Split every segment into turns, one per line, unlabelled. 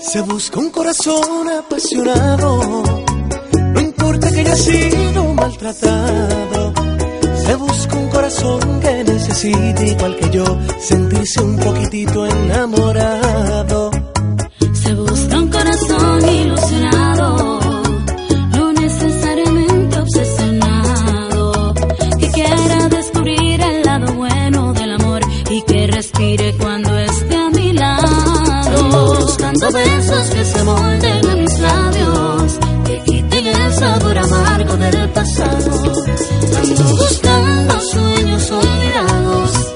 Se busca un corazón apasionado, no importa que haya sido maltratado. Se busca un corazón que necesite, igual que yo, sentirse un poquitito enamorado.
Se busca un corazón ilusionado, no necesariamente obsesionado, Buscando besos que se molden a mis labios, que quiten el sabor amargo del pasado. Ando buscando sueños olvidados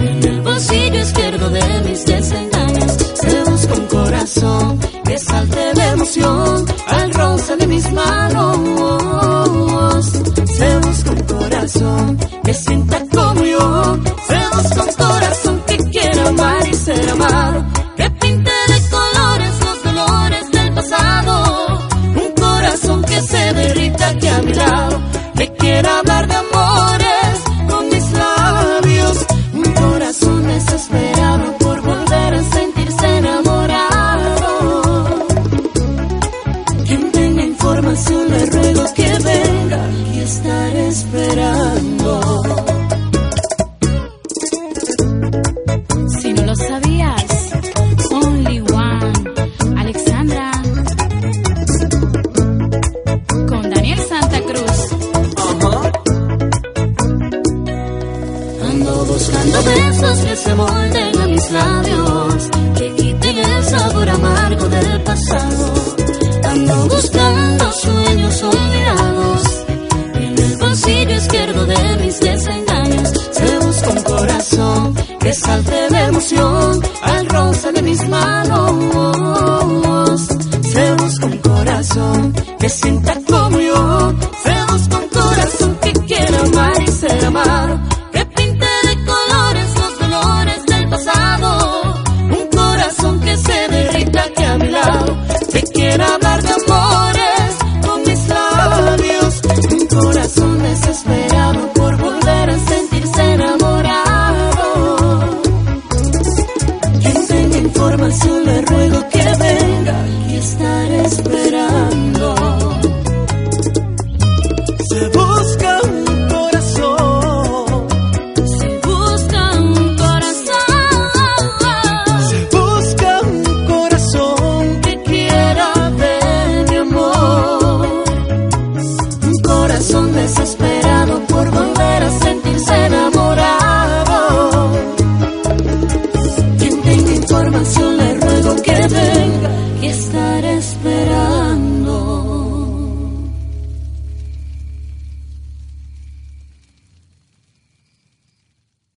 en el bolsillo izquierdo de mis desengaños. Se busca un corazón que salte de emoción al roce de mis manos. Información le ruego que venga y estaré esperando. Si no lo sabías, Only One, Alexandra, con Daniel Santa Cruz. Ando buscando besos que se molden a mis labios, que quiten el sabor amargo del pasado. Que salte de emoción Quien tenga información le ruego que venga y estaré esperando.
Se busca